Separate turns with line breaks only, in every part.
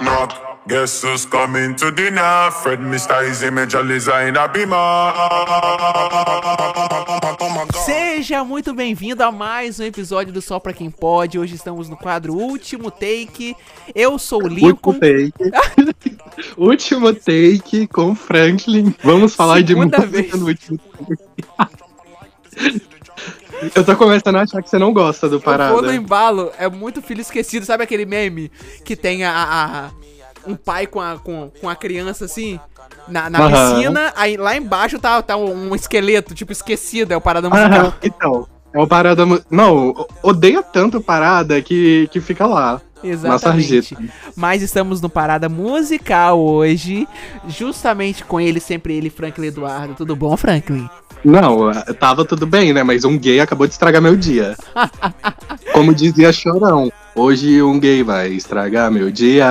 knock knock. Guess who's coming to dinner? Fred Mr. Easy Major Designer Beamer.
Seja muito bem-vindo a mais um episódio do Só Pra Quem Pode. Hoje estamos no quadro Último Take. Eu sou o Lincoln.
Último take. último take com Franklin. Vamos falar
Segunda
de música
vez.
no último take. Eu tô começando a achar que você não gosta do
Eu vou no
parada.
embalo, é muito filho esquecido. Sabe aquele meme que tem a, a- a- um pai com a, com, com a criança assim? Na, na
Aham.
piscina, aí lá embaixo tá, tá um, esqueleto, tipo, esquecido, é o parada musical.
Aham, então, é o parada. Não, o- odeia tanto parada que, que fica lá.
Exatamente. Mas estamos no Parada Musical hoje, justamente com ele, sempre ele, Franklin Eduardo. Tudo bom, Franklin?
Não, tava tudo bem, né? Mas um gay acabou de estragar meu dia. Como dizia Chorão, hoje um gay vai estragar meu dia.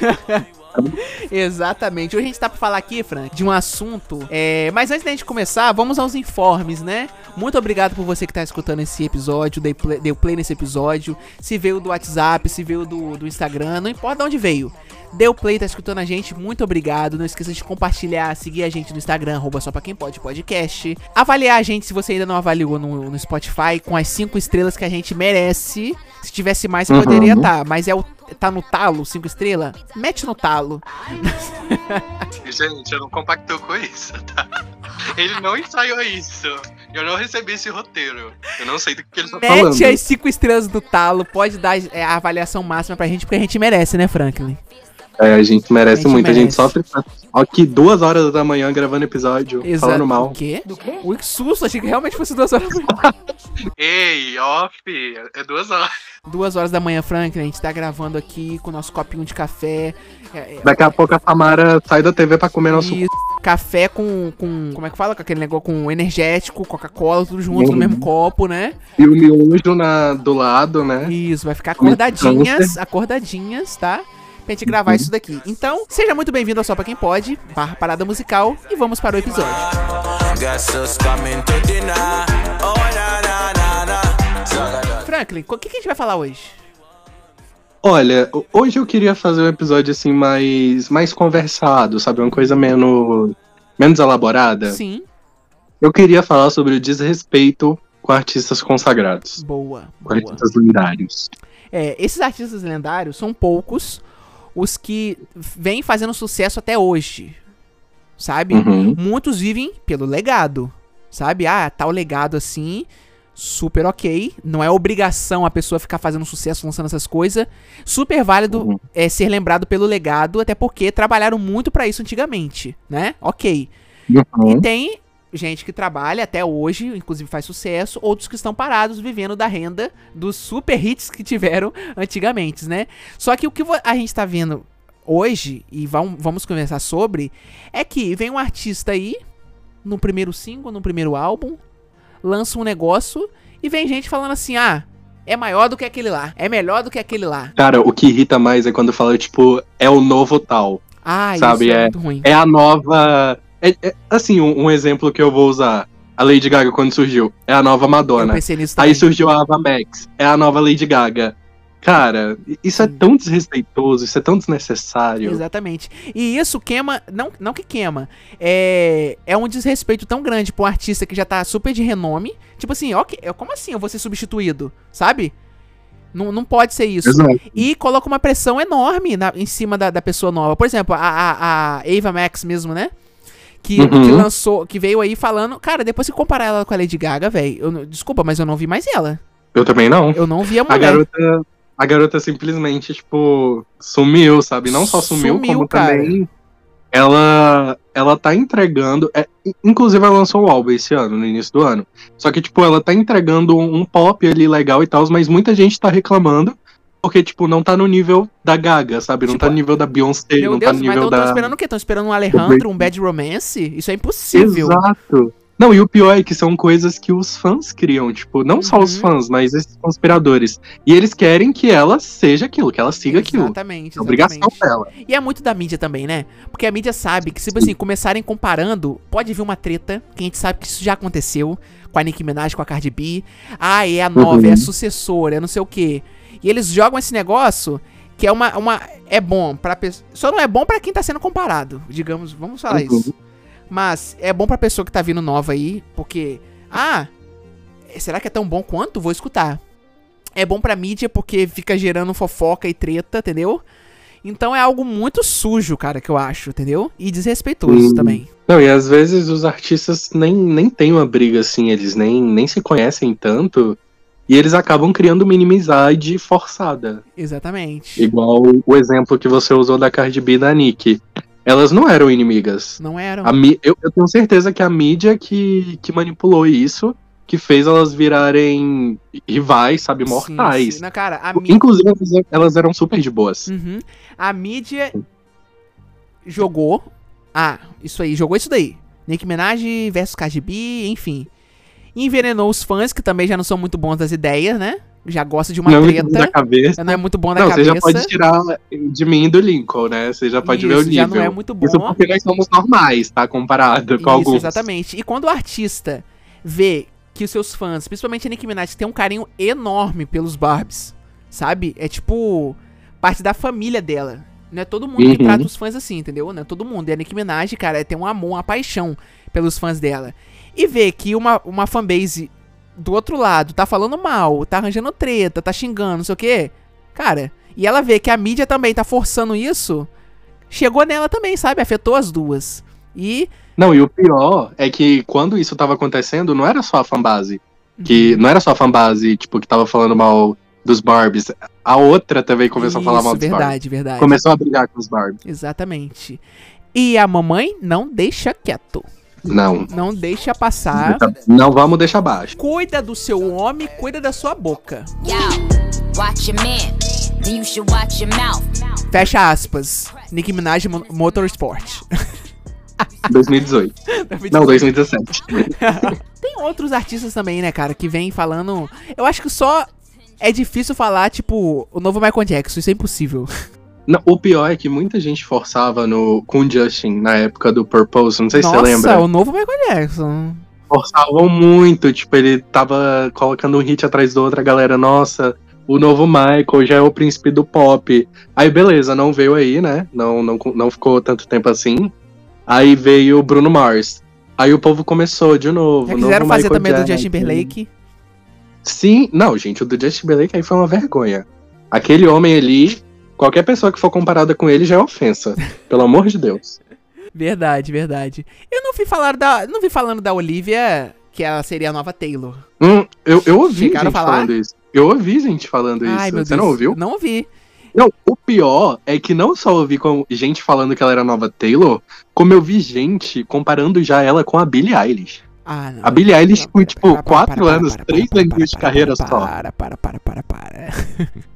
Exatamente. Hoje a gente tá pra falar aqui, Frank, de um assunto. É... Mas antes da gente começar, vamos aos informes, né? Muito obrigado por você que tá escutando esse episódio, deu play, deu play nesse episódio. Se veio do WhatsApp, se veio do, do Instagram, não importa de onde veio. Deu play, tá escutando a gente, muito obrigado. Não esqueça de compartilhar, seguir a gente no Instagram, arroba só pra quem pode podcast. Avaliar a gente se você ainda não avaliou no, no Spotify com as cinco estrelas que a gente merece. Se tivesse mais, você
Uhum.
poderia tá, mas é o. Tá no talo, cinco estrelas? Mete no talo.
Gente, eu não compactou com isso, tá? Ele não ensaiou isso. Eu não recebi esse roteiro. Eu não sei do que ele tá falando.
Mete as cinco estrelas do talo, pode dar é, a avaliação máxima pra gente, porque a gente merece, né, Franklin?
É, a gente merece
A gente
muito. A gente
merece.
sofre. Ó, aqui duas horas da manhã gravando episódio, falando
O
mal.
quê? Ui, que susto, achei que realmente fosse duas horas da manhã.
Ei, off, é duas horas.
Duas horas da manhã, Franklin, a gente tá gravando aqui com o nosso copinho de café. É, é,
Daqui a pouco a Samara sai da TV pra comer nosso.
e café com, com. Como é que fala? Com aquele negócio com energético, Coca-Cola, tudo junto no
Uhum.
mesmo copo, né?
E o miojo na, do lado, né?
Isso, vai ficar acordadinhas, acordadinhas, tá? Pra gente gravar isso daqui. Então, seja muito bem-vindo ao Só Pra Quem Pode, barra parada musical, e vamos para o episódio. Franklin, o que, que a gente vai falar hoje?
Olha, ho- hoje eu queria fazer um episódio assim mais, mais conversado, sabe? Uma coisa menos, menos elaborada.
Sim,
Eu queria falar sobre o desrespeito com artistas consagrados,
boa,
com
boa.
artistas lendários.
É, esses artistas lendários são poucos os que vêm fazendo sucesso até hoje, sabe?
Uhum.
Muitos vivem pelo legado, sabe? Ah, tal legado assim, super ok. Não é obrigação a pessoa ficar fazendo sucesso lançando essas coisas. Super válido
Uhum.
é ser lembrado pelo legado, até porque trabalharam muito pra isso antigamente, né? Ok.
Uhum.
E tem gente que trabalha até hoje, inclusive faz sucesso, outros que estão parados vivendo da renda dos super hits que tiveram antigamente, né? Só que o que a gente tá vendo hoje, e vam- vamos conversar sobre, é que vem um artista aí, no primeiro single, no primeiro álbum, lança um negócio e vem gente falando assim: ah, é maior do que aquele lá, é melhor do que aquele lá.
Cara, o que irrita mais é quando fala, tipo, é o novo tal.
Ah,
Sabe,
isso é,
é-
muito ruim.
É a nova. é- é- assim, um, um exemplo que eu vou usar. A Lady Gaga quando surgiu. É a nova
Eu
Madonna.
pensei nisso também.
Aí surgiu a Ava Max. É a nova Lady Gaga. Cara, isso é tão desrespeitoso, isso é tão desnecessário.
Exatamente. E isso queima, não, não que queima, é, é um desrespeito tão grande pra um artista que já tá super de renome. Tipo assim, ok, como assim eu vou ser substituído? Sabe? Não, não pode ser isso.
Exato.
E coloca uma pressão enorme na- em cima da, da pessoa nova. Por exemplo, a, a, a Ava Max mesmo, né? Que,
Uhum.
que lançou, que veio aí falando. Cara, depois que comparar ela com a Lady Gaga, velho. Desculpa, mas eu não vi mais ela.
Eu também não.
Eu não vi a
A
mulher.
garota, a garota simplesmente, tipo, sumiu, sabe? Não só sumiu,
Sumiu,
como
cara.
também ela ela tá entregando. é, inclusive, ela lançou o álbum esse ano, no início do ano. Só que, tipo, ela tá entregando um, um pop ali legal e tal, mas muita gente tá reclamando. Porque, tipo, não tá no nível da Gaga, sabe? Não
Tipo,
tá no nível da Beyoncé, não
Deus,
tá no
mas
nível
estão
da.
esperando o quê? Estão esperando um Alejandro, um Bad Romance? Isso é impossível.
Exato. Não, e o pior é que são coisas que os fãs criam, tipo, não só os
Uhum.
fãs, mas esses conspiradores. E eles querem que ela seja aquilo, que ela siga aquilo.
Exatamente,
É obrigação dela.
E é muito da mídia também, né? Porque a mídia sabe que se, tipo assim, começarem comparando, pode vir uma treta, que a gente sabe que isso já aconteceu com a Nicki Minaj, com a Cardi B. Ah, é a nova,
Uhum.
é a sucessora, é não sei o quê. E eles jogam esse negócio Que é uma. uma é bom pra pessoa. Só não é bom pra quem tá sendo comparado, digamos. Vamos falar
Uhum.
isso. Mas é bom pra pessoa que tá vindo nova aí, porque. Ah, será que é tão bom quanto? Vou escutar. É bom pra mídia porque fica gerando fofoca e treta, entendeu? Então é algo muito sujo, cara, que eu acho, entendeu? E desrespeitoso
Hum.
também.
Não, e às vezes os artistas nem, nem têm uma briga assim, eles nem, nem se conhecem tanto. E eles acabam criando uma inimizade forçada.
Exatamente.
Igual o exemplo que você usou da Cardi B e da Nick. Elas não eram inimigas.
Não eram.
Mi- eu, eu tenho certeza que a mídia que, que manipulou isso, que fez elas virarem rivais, sabe,
Sim,
mortais.
sim. Não, cara, mídia.
Inclusive, elas- eram super de boas.
Uhum. A mídia jogou. Ah, isso aí, jogou isso daí. Nicki Minaj versus Cardi B, enfim. Envenenou os fãs, que também já não são muito bons das ideias, né? Já gosta de uma
não
treta.
da cabeça.
Não é muito bom da
Não, você
cabeça.
já pode tirar de mim e do Lincoln, né? Você já pode ver o
Isso,
nível.
já não é muito bom.
Isso porque nós somos normais, tá? Comparado com
Isso,
alguns.
exatamente. E quando o artista vê que os seus fãs, principalmente a Nicki Minaj, tem um carinho enorme pelos Barbies, sabe? É tipo parte da família dela. Não é todo mundo que
Uhum.
trata os fãs assim, entendeu? Não é todo mundo. E a Nicki Minaj, cara, tem um amor, uma paixão pelos fãs dela. E ver que uma, uma fanbase do outro lado tá falando mal, tá arranjando treta, tá xingando, não sei o quê. Cara, e ela vê que a mídia também tá forçando isso, chegou nela também, sabe? Afetou as duas. E
Não, e o pior é que quando isso tava acontecendo, não era só a fanbase.
Uhum.
Que não era só a fanbase, tipo, que tava falando mal dos Barbies. A outra também começou a falar mal
Isso,
dos Barbies.
verdade, verdade.
Começou a brigar com os Barbies.
Exatamente. E a mamãe não deixa quieto.
Não.
Não deixa passar.
Não vamos deixar baixo.
Cuida do seu homem, cuida da sua boca.
Yo, watch your man, then you should watch your mouth.
Fecha aspas. Nicki Minaj Mo- Motorsport.
2018. Não, 2017.
Tem outros artistas também, né, cara, que vem falando. Eu acho que só é difícil falar, tipo, o novo Michael Jackson. Isso é impossível.
Não, o pior é que muita gente forçava no, com o Justin na época do Purpose. Não sei se
Nossa,
você lembra.
o novo Michael Jackson.
Forçavam muito. Tipo, ele tava colocando um hit atrás do outro. A galera, nossa, o novo Michael já é o príncipe do pop. Aí, beleza, não veio aí, né? Não, não, não ficou tanto tempo assim. Aí veio o Bruno Mars. Aí o povo começou de novo.
Já quiseram fazer
Michael
também do. Justin Timberlake.
Sim, não, gente, o do Justin Timberlake aí foi uma vergonha. Aquele homem ali, qualquer pessoa que for comparada com ele já é ofensa. pelo amor de Deus.
Verdade, verdade. Eu não vi falar da. Não vi falando da Olivia, que ela seria a nova Taylor.
Hum, eu, eu ouvi
Chegaram
gente
falar?
falando isso. Eu ouvi gente falando isso.
Ai, meu
Você
Deus.
não ouviu?
Não ouvi.
Não, o pior é que não só ouvi com gente falando que ela era a nova Taylor, como eu vi gente comparando já ela com a Billie Eilish.
Ah, não.
A Billie Eilish com, tipo, quatro anos, três anos de carreira só.
Para, para, para, para, para.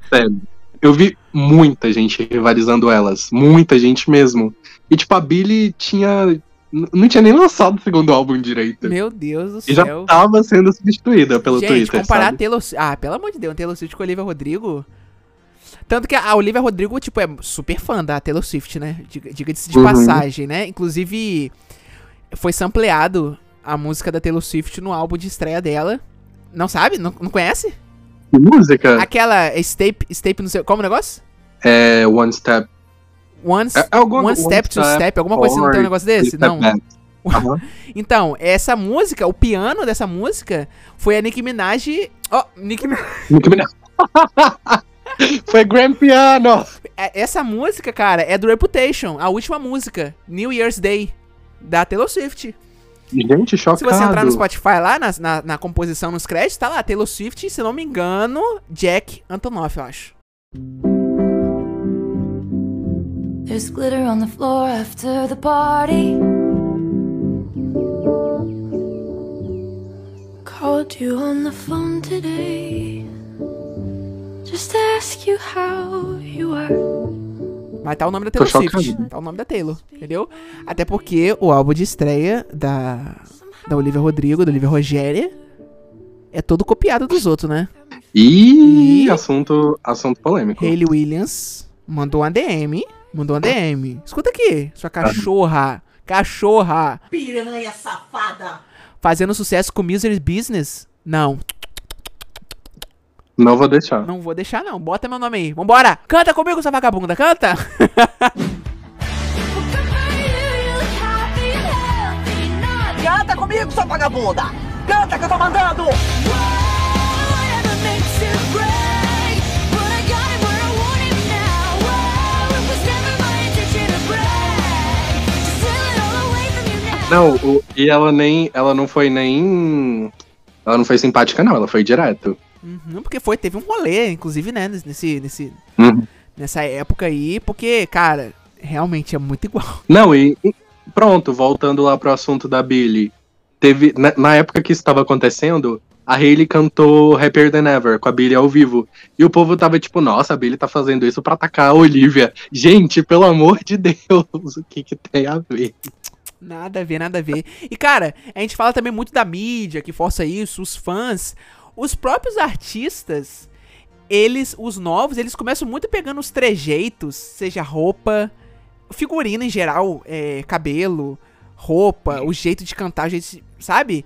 Sério. Eu vi muita gente rivalizando elas. Muita gente mesmo. E, tipo, a Billie tinha. Não tinha nem lançado o segundo álbum direito.
Meu Deus do
E já
céu.
tava sendo substituída pelo
Gente,
Twitter.
comparar
sabe?
Taylor Ah, pelo amor de Deus, Taylor Swift com a Olivia Rodrigo. Tanto que a Olivia Rodrigo, tipo, é super fã da Taylor Swift, né? Diga- Diga-se de
Uhum.
passagem, né? Inclusive, foi sampleado a música da Taylor Swift no álbum de estreia dela. Não sabe? Não, não conhece?
Que música?
Aquela Step, Step, não sei. Como o negócio?
É One Step.
One,
É, é alguma-
one Step, Two Step, alguma coisa assim, não tem um negócio desse?
Step
Não.
Aham.
Então, essa música, o piano dessa música foi a Nicki Minaj. Ó, Nicki Minaj.
Nicki Minaj. Foi Grand Piano!
É- Essa música, cara, é do Reputation, a última música, New Year's Day, da Taylor Swift.
Gente, chocado.
Se você entrar no Spotify lá, na, na, na composição, nos créditos, tá lá, Taylor Swift, se não me engano, Jack Antonoff, eu acho.
There's glitter on the floor after the party. Called you on the phone today. Just to ask you how you are.
Mas tá o nome da Taylor Swift, tá o nome da Taylor, entendeu? Até porque o álbum de estreia da, da Olivia Rodrigo, da Olivia Rogéria, é todo copiado dos outros, né?
Ih,
E-
assunto, assunto polêmico.
Hayley Williams mandou uma DM. Mandou uma DM. Escuta aqui, sua cachorra. Cachorra.
Piranha safada!
Fazendo sucesso com Misery Business? Não.
Não vou deixar.
Não vou deixar, não. Bota meu nome aí. Vambora! Canta comigo, sua vagabunda, canta!
Canta comigo, sua vagabunda! Canta que eu tô mandando!
Não, o- e ela nem. Ela não foi nem. Ela não foi simpática, não, ela foi direto.
Uhum, porque foi, teve um rolê, inclusive, né, nesse, nesse,
Uhum.
nessa época aí, porque, cara, realmente é muito igual.
Não, e, e pronto, voltando lá pro assunto da Billy. Teve. Na, na época que isso estava acontecendo, a Hailey cantou Happier Than Ever com a Billy ao vivo. E o povo tava tipo, nossa, a Billy tá fazendo isso pra atacar a Olivia. Gente, pelo amor de Deus, o que que tem a ver?
Nada a ver, nada a ver. E, cara, a gente fala também muito da mídia que força isso, os fãs. Os próprios artistas, eles, os novos, eles começam muito pegando os trejeitos, seja roupa, figurino em geral, é, cabelo, roupa, o jeito de cantar, o sabe?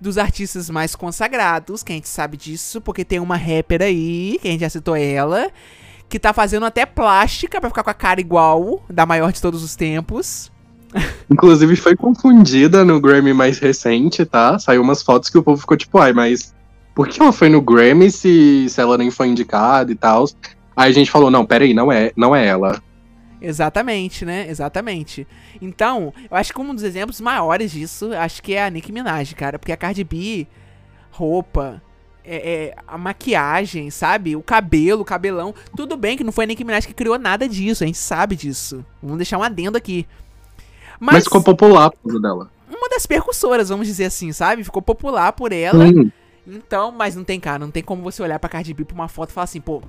Dos artistas mais consagrados, que a gente sabe disso, porque tem uma rapper aí, que a gente já citou ela, que tá fazendo até plástica pra ficar com a cara igual, da maior de todos os tempos.
Inclusive foi confundida no Grammy mais recente, tá? Saiu umas fotos que o povo ficou tipo, ai, mas por que ela foi no Grammy se, se ela nem foi indicada e tal? Aí a gente falou, não, peraí, não é, não é ela.
Exatamente, né? Exatamente. Então, eu acho que um dos exemplos maiores disso, acho que é a Nicki Minaj, cara. Porque a Cardi B, roupa, é, é, a maquiagem, sabe? O cabelo, o cabelão. Tudo bem que não foi a Nicki Minaj que criou nada disso, a gente sabe disso. Vamos deixar um adendo aqui.
Mas,
Mas,
ficou popular por causa dela.
uma das percussoras, vamos dizer assim, sabe? Ficou popular por ela.
Hum,
Então, mas não tem, cara, não tem como você olhar pra Cardi B pra uma foto e falar assim, pô,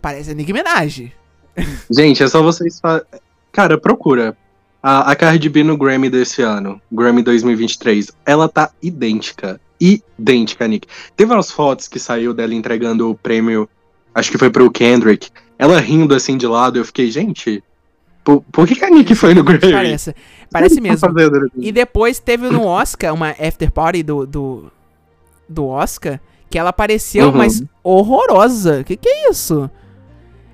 parece a Nicki Minaj.
Gente, é só vocês fa... Cara, procura. A, a Cardi B no Grammy desse ano, Grammy 2023, ela tá idêntica. Idêntica, Nick. Teve umas fotos que saiu dela entregando o prêmio, acho que foi pro Kendrick. Ela rindo assim de lado, eu fiquei, gente, por, por que, que a Nick foi no Grammy?
Parece, parece mesmo.
tá fazendo?
E depois teve no Oscar, uma after party do, do, do Oscar, que ela apareceu,
Uhum.
mas horrorosa. Que que é isso?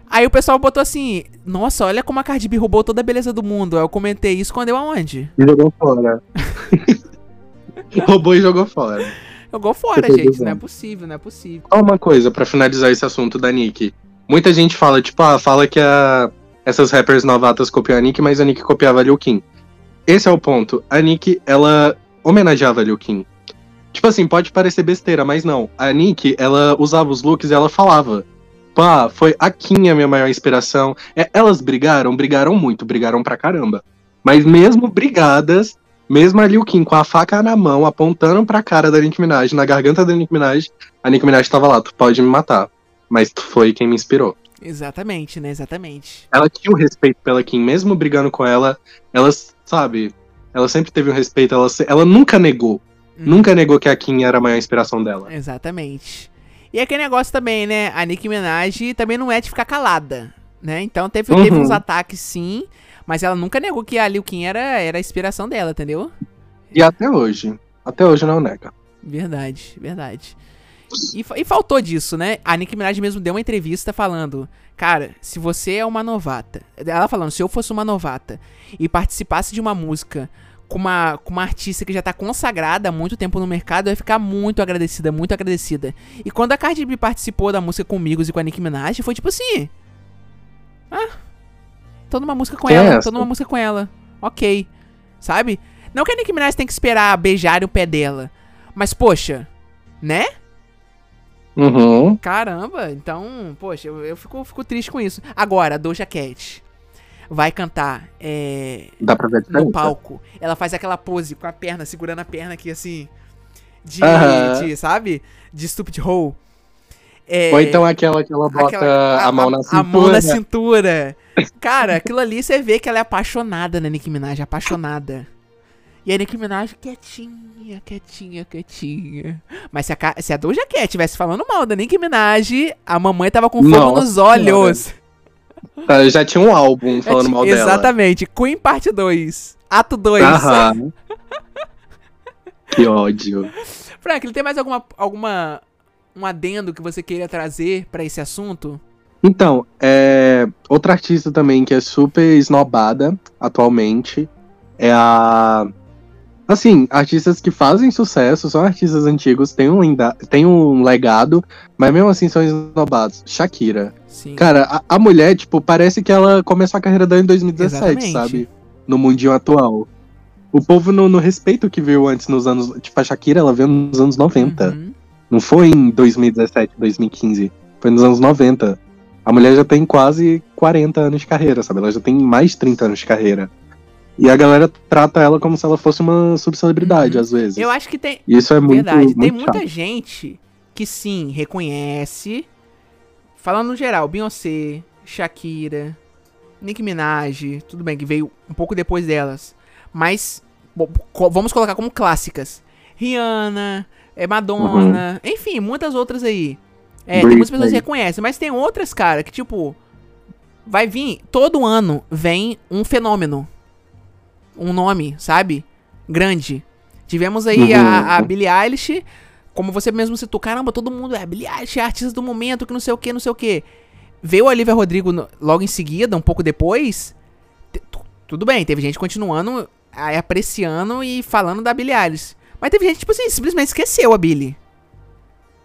Aí o pessoal botou assim, nossa, olha como a Cardi B roubou toda a beleza do mundo. Aí eu comentei isso quando eu aonde?
E jogou fora. Roubou e jogou fora.
Jogou fora, gente.
dizendo.
Não é possível, não é possível.
Só uma coisa pra finalizar esse assunto da Nick. Muita gente fala, tipo, ah, fala que a, essas rappers novatas copiam a Nick, mas a Nick copiava a Lil Kim. Esse é o ponto. A Nick, ela homenageava a Lil Kim. Tipo assim, pode parecer besteira, mas não. A Nick, ela usava os looks e ela falava. Pá, foi a Kim a minha maior inspiração. É, elas brigaram, brigaram muito, brigaram pra caramba. Mas mesmo brigadas, mesmo a Lil Kim com a faca na mão, apontando pra cara da Nicki Minaj, na garganta da Nicki Minaj, a Nicki Minaj tava lá, tu pode me matar. Mas tu foi quem me inspirou.
Exatamente, né? Exatamente.
Ela tinha o respeito pela Kim, mesmo brigando com ela, ela, sabe, ela sempre teve um respeito, ela, ela nunca negou.
Hum.
Nunca negou que a Kim era a maior inspiração dela.
Exatamente. E aquele negócio também, né? A Nicki Minaj também não é de ficar calada, né? Então teve, teve
Uhum.
uns ataques sim, mas ela nunca negou que a Liu Kim era, era a inspiração dela, entendeu?
E até hoje. Até hoje não nega.
Verdade, verdade. E, e faltou disso, né? A Nicki Minaj mesmo deu uma entrevista falando: Cara, se você é uma novata. Ela falando: Se eu fosse uma novata e participasse de uma música com uma, com uma artista que já tá consagrada há muito tempo no mercado, eu ia ficar muito agradecida, muito agradecida. E quando a Cardi B participou da música comigo e com a Nicki Minaj, foi tipo assim: Ah, tô numa música com
Quem é
ela,
essa?
tô numa música com ela. Ok. Sabe? Não que a Nicki Minaj tem que esperar beijar o pé dela. Mas, poxa, né?
Uhum.
Caramba, então, poxa, eu, eu fico, fico triste com isso. Agora, a Doja Cat vai cantar é,
Dá pra ver a
no palco. Ela faz aquela pose com a perna, segurando a perna aqui assim. De, de, sabe? De stupid hole. É,
Ou então aquela que ela bota
aquela-
a, mão na cintura.
A mão na cintura. Cara, aquilo ali você vê que ela é apaixonada na Nicki Minaj, apaixonada. E a Nicki Minaj quietinha, quietinha, quietinha. Mas se a, se a Doja Cat estivesse falando mal daNicki Minaj, a mamãe tava com fogo nos olhos.
Tá, Já tinha um álbum falando
É,
mal dela.
Exatamente. Queen Parte 2. Ato 2.
Aham. que ódio.
Frank, tem mais alguma, alguma um adendo que você queria trazer pra esse assunto?
Então, é, outra artista também que é super esnobada atualmente é a. Assim, artistas que fazem sucesso, são artistas antigos, têm um, lenda- têm um legado, mas mesmo assim são esnobados. Shakira.
Sim.
Cara, a, a mulher, tipo, parece que ela começou a carreira dela em 2017,
Exatamente.
sabe? No mundinho atual. O povo não, não respeita o que veio antes nos anos. Tipo, a Shakira, ela veio nos anos 90.
Uhum.
Não foi em 2017, 2015. Foi nos anos 90. A mulher já tem quase 40 anos de carreira, sabe? Ela já tem mais de 30 anos de carreira. E a galera trata ela como se ela fosse uma subcelebridade,
Uhum.
às vezes.
Eu acho que tem.
Isso é muito,
Verdade, tem
muito
muita
chato.
gente que sim, reconhece. Falando no geral, Beyoncé, Shakira, Nicki Minaj, tudo bem que veio um pouco depois delas. Mas bom, vamos colocar como clássicas. Rihanna, é, Madonna, enfim, muitas outras aí. É, tem muitas pessoas que
Britney.
reconhecem, mas tem outras, cara, que tipo. Vai vir. Todo ano vem um fenômeno. Um nome, sabe? Grande. Tivemos aí
Uhum.
a, a Billie Eilish. Como você mesmo citou, caramba, todo mundo é Billie Eilish, é artista do momento, que não sei o que, não sei o que. Veio a Olivia Rodrigo no- logo em seguida, um pouco depois. Tudo bem, teve gente continuando aí, apreciando e falando da Billie Eilish. Mas teve gente, tipo assim, simplesmente esqueceu a Billie.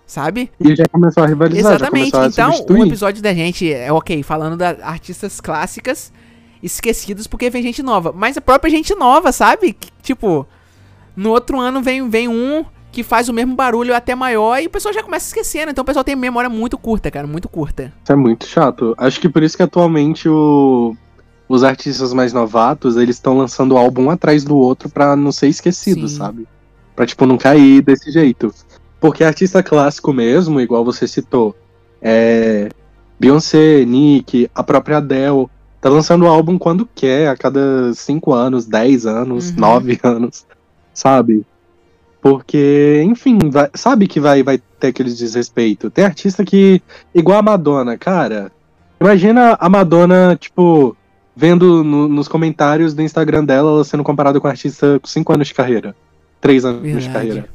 Sabe?
E já começou a rivalizar,
Exatamente. Então, o
substituir.
episódio da gente é ok, falando das artistas clássicas esquecidos porque vem gente nova. Mas a própria gente nova, sabe? Que, tipo, no outro ano vem, vem um que faz o mesmo barulho até maior e o pessoal já começa esquecendo. Então o pessoal tem memória muito curta, cara, muito curta.
Isso é muito chato. Acho que por isso que atualmente o- os artistas mais novatos, eles estão lançando álbum um atrás do outro pra não ser esquecido,
Sim.
sabe? Pra, tipo, não cair desse jeito. Porque artista clássico mesmo, igual você citou, é Beyoncé, Nick, a própria Adele, tá lançando álbum quando quer, a cada 5 anos, 10 anos,
Uhum.
9 anos, sabe? Porque, enfim, vai- sabe que vai, vai ter aquele desrespeito. Tem artista que, igual a Madonna, cara, imagina a Madonna, tipo, vendo no- nos comentários do Instagram dela, ela sendo comparada com um artista com 5 anos de carreira, 3 anos de
Verdade.
carreira.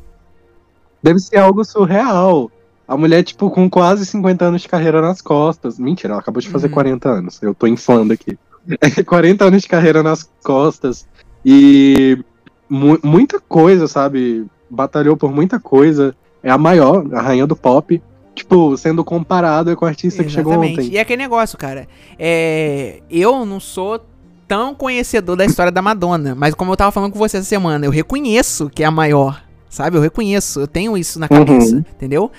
Deve ser algo surreal. A mulher, tipo, com quase 50 anos de carreira nas costas. Mentira, ela acabou de fazer
Uhum.
40 anos. Eu tô inflando aqui. 40 anos de carreira nas costas. E mu- muita coisa, sabe? Batalhou por muita coisa. É a maior, a rainha do pop. Tipo, sendo comparada com a artista que chegou ontem.
E é aquele negócio, cara. É, eu não sou tão conhecedor da história da Madonna, mas como eu tava falando com você essa semana, eu reconheço que é a maior, sabe? Eu reconheço, eu tenho isso na cabeça,
Uhum.
entendeu?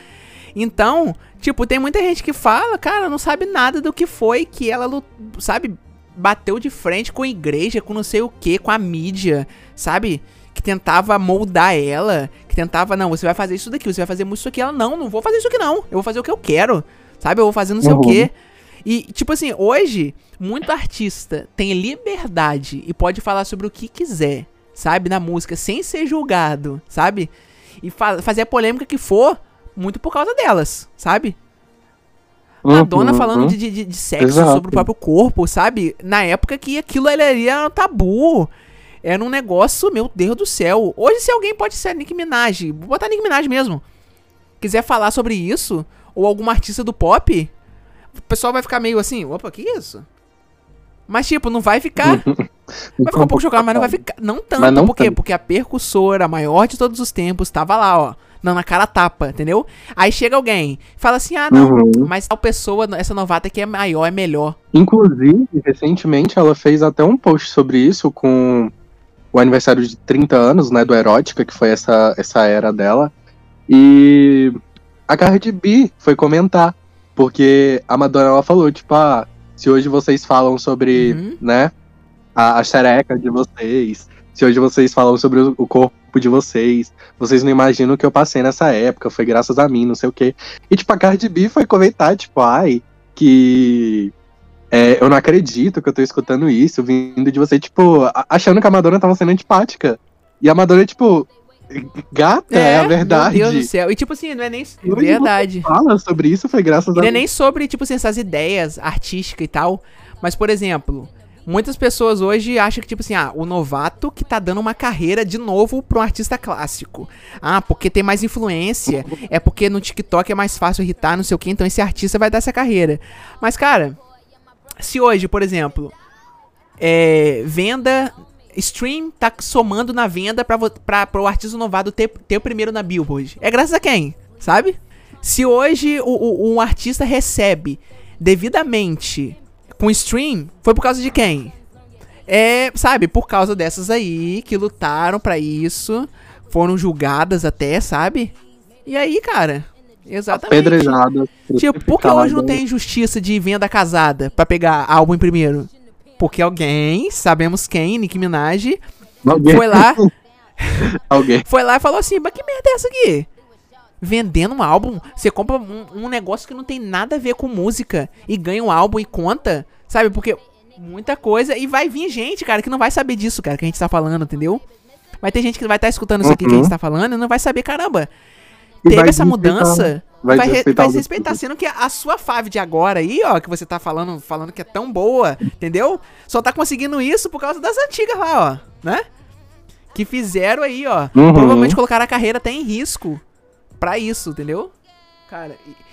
Então, tipo, tem muita gente que fala, cara, não sabe nada do que foi que ela, sabe, bateu de frente com a igreja, com não sei o que, com a mídia, sabe? Que tentava moldar ela, que tentava, não, você vai fazer isso daqui, você vai fazer isso aqui. Ela, não, não vou fazer isso aqui não, eu vou fazer o que eu quero, sabe? Eu vou fazer não sei o
Uhum.
que. E, tipo assim, hoje, muito artista tem liberdade e pode falar sobre o que quiser, sabe? Na música, sem ser julgado, sabe? E fa- fazer a polêmica que for, muito por causa delas, sabe? Madonna
Uhum,
falando
uhum.
de, de, de sexo,
Exato.
sobre o próprio corpo, sabe? Na época que aquilo era um tabu. Era um negócio, meu Deus do céu. Hoje, se alguém pode ser a Nicki Minaj, vou botar Nicki Minaj mesmo, quiser falar sobre isso, ou algum artista do pop, o pessoal vai ficar meio assim, opa, que isso? Mas, tipo, não vai ficar. Vai ficar um pouco chocado, mas não vai ficar. Não tanto.
Não
por quê?
tanto.
Porque a percussora, a maior de todos os tempos, tava lá, ó. Não, na cara tapa, entendeu? Aí chega alguém, fala assim: ah, não,
Uhum.
mas tal pessoa, essa novata aqui é maior, é melhor.
Inclusive, recentemente ela fez até um post sobre isso com o aniversário de 30 anos, né, do Erótica, que foi essa, essa era dela. E a Cardi B foi comentar, porque a Madonna ela falou, tipo, ah, se hoje vocês falam sobre,
Uhum.
né, a, a xereca de vocês, se hoje vocês falam sobre o, o corpo de vocês, vocês não imaginam o que eu passei nessa época, foi graças a mim, não sei o quê. E, tipo, a Cardi B foi comentar, tipo, ai, que é, eu não acredito que eu tô escutando isso, vindo de você, tipo, achando que a Madonna tava sendo antipática. E a Madonna, tipo, gata, é, a verdade.
Meu Deus do céu. E tipo assim, não é nem.
Hoje
Verdade.
Fala sobre isso, foi graças
E
a
não é nem sobre, tipo assim, essas ideias artísticas e tal. Mas, por exemplo, Muitas pessoas hoje acham que, tipo assim, ah, o novato que tá dando uma carreira de novo pra um artista clássico. Ah, porque tem mais influência. É porque no TikTok é mais fácil irritar, não sei o que, então esse artista vai dar essa carreira. Mas, cara, se hoje, por exemplo, é, venda. Stream tá somando na venda pra, vo- pra, pro artista novato ter, ter o primeiro na Billboard. É graças a quem? Sabe? Se hoje o, o- um artista recebe devidamente com stream, foi por causa de quem? É, sabe, por causa dessas aí que lutaram pra isso, foram julgadas até, sabe? E aí, cara, exatamente.
Apedrejada.
Tipo, por que hoje não tem injustiça de venda casada pra pegar álbum em primeiro? Porque alguém, sabemos quem, Nicki Minaj,
Alguém,
foi lá,
alguém.
foi lá e falou assim, mas que merda é essa aqui? Vendendo um álbum, você compra um, um negócio que não tem nada a ver com música e ganha um álbum e conta, sabe? Porque muita coisa e vai vir gente, cara, que não vai saber disso, cara, que a gente tá falando, entendeu? Vai ter gente que vai estar escutando isso aqui que a gente
Uhum.
tá falando e não vai saber, caramba,
E
teve
vai
essa mudança.
vai
Vai, re-
desrespeitar
vai se respeitar, sendo que a sua fave de agora aí, ó, que você tá falando, falando que é tão boa, entendeu? Só tá conseguindo isso por causa das antigas lá, ó, né? Que fizeram aí, ó.
Uhum.
Provavelmente colocaram a carreira até em risco pra isso, entendeu? Cara, e-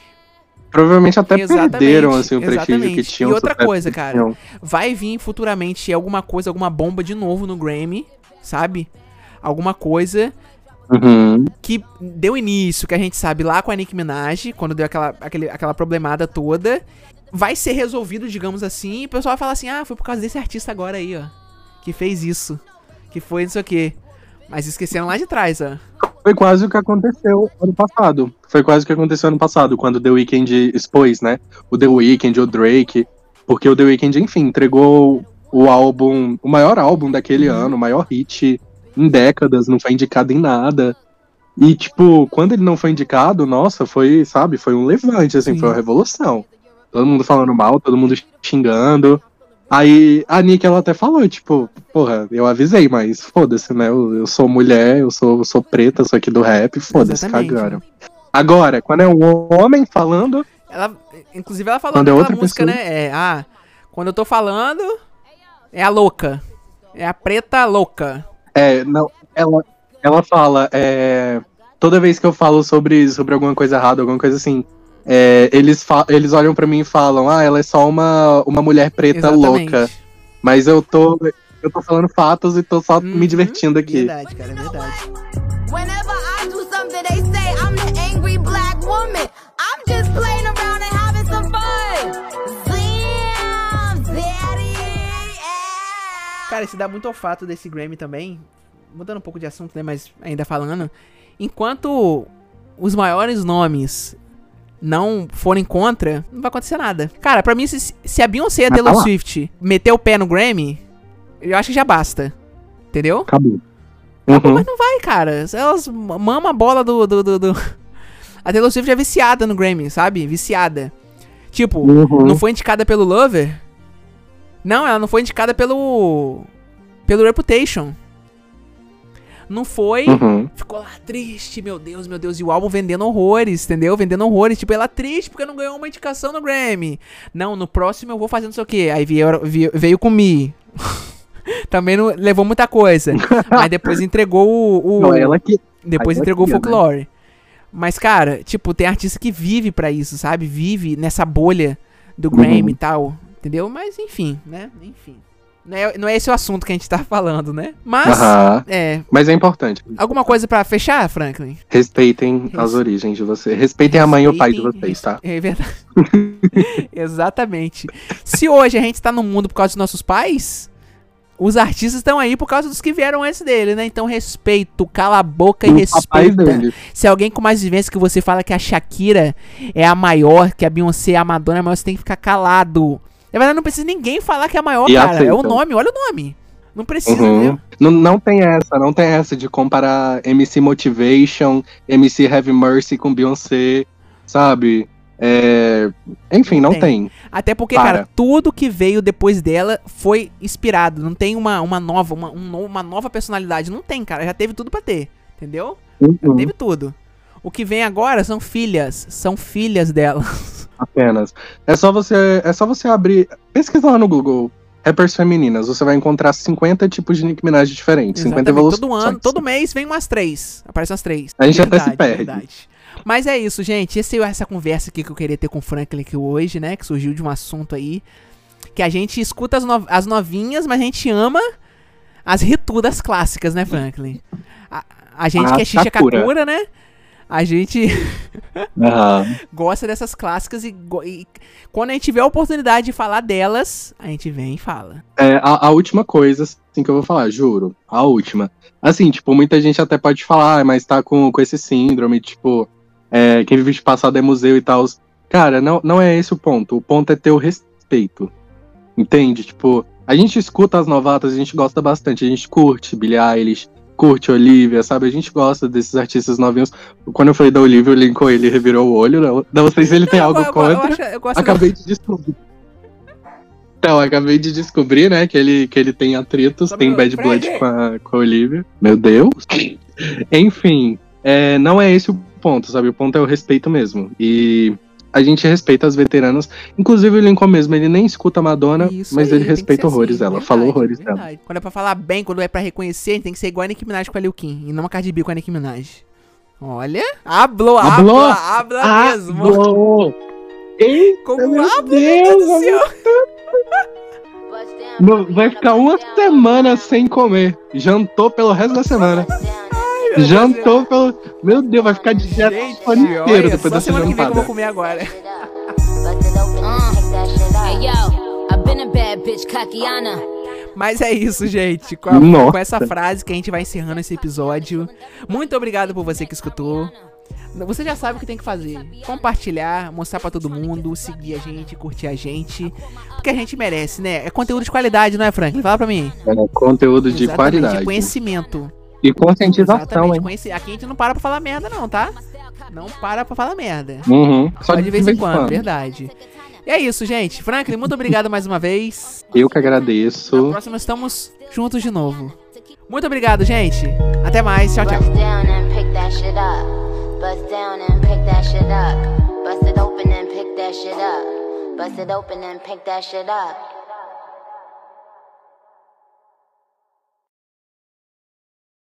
Provavelmente até
Exatamente,
perderam assim, o prestígio que tinham.
E outra coisa, cara,
tinham.
vai vir futuramente alguma coisa, alguma bomba de novo no Grammy, sabe? Alguma coisa
Uhum.
que deu início, que a gente sabe lá com a Nicki Minaj, quando deu aquela, aquele, aquela problemada toda, vai ser resolvido, digamos assim, e o pessoal vai falar assim, ah, foi por causa desse artista agora aí, ó, que fez isso, que foi não sei o quê. Mas esqueceram lá de trás, ó.
Foi quase o que aconteceu ano passado. Foi quase o que aconteceu ano passado, quando o The Weeknd expôs, né? O The Weeknd, o Drake. Porque o The Weeknd, enfim, entregou o álbum, o maior álbum daquele
Uhum.
ano, o maior hit em décadas, não foi indicado em nada. E, tipo, quando ele não foi indicado, nossa, foi, sabe, foi um levante, assim,
Sim.
foi uma revolução. Todo mundo falando mal, todo mundo xingando. Aí a Nick, ela até falou, tipo, porra, eu avisei, mas foda-se, né? Eu, eu sou mulher, eu sou, eu sou preta, sou aqui do rap, foda-se, cagaram. Agora, quando é um homem falando,
Ela, inclusive ela falou
Quando é outra
música,
pessoa.
né? É, ah, quando eu tô falando, é a louca. É a preta louca.
é, não, ela, ela fala, é, toda vez que eu falo sobre, sobre alguma coisa errada, alguma coisa assim, é, eles, eles olham pra mim e falam, ah, ela é só uma, uma mulher preta
Exatamente.
louca. Mas eu tô, eu tô falando fatos e tô só me
Uhum,
divertindo aqui.
Verdade, cara, é verdade.
Whenever I do something, they say I'm the angry black woman. I'm just playing around and having some fun. Damn, daddy. Yeah.
Cara, isso dá muito ao fato desse Grammy também. Mudando um pouco de assunto, né? Mas ainda falando. Enquanto os maiores nomes não forem contra, não vai acontecer nada. Cara, pra mim, se, se a Beyoncé e a Taylor
tá.
Swift meter o pé no Grammy, eu acho que já basta. Entendeu?
Acabou.
Acabou,
Uhum.
mas não vai, cara. Elas mamam a bola do, do, do, do- A Taylor Swift é viciada no Grammy, sabe? Viciada. Tipo,
Uhum.
não foi indicada pelo Lover? Não, ela não foi indicada pelo. pelo Reputation. Não foi.
Uhum.
Ficou lá triste, meu Deus, meu Deus. E o álbum vendendo horrores, entendeu? Vendendo horrores. Tipo, ela triste porque não ganhou uma indicação no Grammy. Não, no próximo eu vou fazer não sei o quê. Aí veio, veio, veio com Me. Também não levou muita coisa. Mas depois entregou o. o-
Não, ela que.
depois
Aí
entregou o
né?
folclore. Mas, cara, tipo, tem artista que vive pra isso, sabe? Vive nessa bolha do Grammy
Uhum.
e tal. Entendeu? Mas, enfim, né? Enfim. Não é, não é esse o assunto que a gente tá falando, né? Mas,
Aham.
é.
Mas é importante.
Alguma coisa pra fechar, Franklin?
Respeitem
Res-
as origens de vocês. Respeitem a mãe e o pai de
Respeitem-
vocês, tá?
É verdade. Exatamente. Se hoje a gente tá no mundo por causa dos nossos pais, os artistas estão aí por causa dos que vieram antes dele, né? Então respeito, cala a boca e
papais
respeita. Se alguém com mais vivência que você fala que a Shakira é a maior, que a Beyoncé é a Madonna é a maior, você tem que ficar calado. Na verdade, não precisa ninguém falar que é a maior,
E
cara. É o nome, olha o nome. Não precisa,
Uhum.
entendeu?
Não, não tem essa, não tem essa de comparar MC Motivation, MC Heavy Mercy com Beyoncé, sabe? É, Enfim, não
Tem.
tem.
Até porque,
Para.
cara, tudo que veio depois dela foi inspirado. Não tem uma, uma nova, uma, um uma nova personalidade. Não tem, cara. Já teve tudo pra ter. Entendeu? Já
Uhum,
teve tudo. O que vem agora são filhas. São filhas dela.
Apenas. É só você, é só você abrir, pesquisar lá no Google rappers femininas, você vai encontrar 50 tipos de Nicki Minaj diferentes, 50
Exatamente.
evoluções.
Todo ano, todo mês vem umas três. Aparecem umas três.
A gente até se perde.
Mas é isso, gente. Esse, essa conversa aqui que eu queria ter com o Franklin aqui hoje, né? Que surgiu de um assunto aí. Que a gente escuta as, no- as novinhas, mas a gente ama as ritudas clássicas, né, Franklin? A, a gente
A
que é
Sakura.
kakura, né? A gente
Aham.
gosta dessas clássicas e, e quando a gente tiver a oportunidade de falar delas, a gente vem e fala.
É, a, a última coisa, assim, que eu vou falar, juro. A última. Assim, tipo, muita gente até pode falar, "Ah, mas tá com, com esse síndrome, tipo, é, quem vive de passado é museu e tal. Cara, não, não é esse o ponto. O ponto é ter o respeito. Entende? Tipo, a gente escuta as novatas, a gente gosta bastante. A gente curte Billie Eilish, curte Olivia, sabe? A gente gosta desses artistas novinhos. Quando eu falei da Olivia, o Lincoln, ele revirou o olho. Não, não sei se ele tem
Eu-
algo
eu, eu,
contra.
acho- eu
Acabei de descobrir. Então, acabei de descobrir, né, que ele, que ele tem atritos, tem bad blood com a, com a Olivia. Meu Deus. Enfim, é, não é esse o ponto, sabe? O ponto é o respeito mesmo. E a gente respeita as veteranas. Inclusive o Lincoln mesmo, ele nem escuta a Madonna,
Isso
mas
aí,
ele respeita
ser
horrores
assim,
dela.
verdade,
Falou horrores dela.
verdade. Quando é pra falar bem, quando é pra reconhecer, tem que ser igual a Nicki Minaj com a Lil Kim, e não a Cardi B com a Nicki Minaj. Olha, habla, habla
Ah,
mesmo.
Eita,
Como
meu
habla,
Deus,
meu Deus
vai ficar uma semana sem comer. Jantou pelo resto da semana. Jantou pelo. Meu Deus, vai ficar de dieta o ano
Gente,
inteiro depois dessa
semana que vem que eu vou
jantada.
comer agora.
Hey yo, I've been a bad bitch, Kakiana.
Mas é isso, gente. Com, a- com essa frase que a gente vai encerrando esse episódio. Muito obrigado por você que escutou. Você já sabe o que tem que fazer. Compartilhar, mostrar pra todo mundo, seguir a gente, curtir a gente. Porque a gente merece, né? É conteúdo de qualidade, não é, Franklin? Fala pra mim.
É, conteúdo de
Exatamente,
qualidade.
conhecimento.
E conscientização,
Exatamente,
hein?
conheci- Aqui a gente não para pra falar merda, não, tá? Não para pra falar merda.
Uhum. Só
Só de vez em quando, verdade. E é isso, gente. Franklin, muito obrigado mais uma vez.
Eu que
Na
agradeço.
próxima estamos juntos de novo. Muito obrigado, gente. Até mais. Tchau, tchau.
Bust down and pick that shit up. Bust down and pick that shit up. Bust it open and pick that shit up. Bust it open and pick that shit up.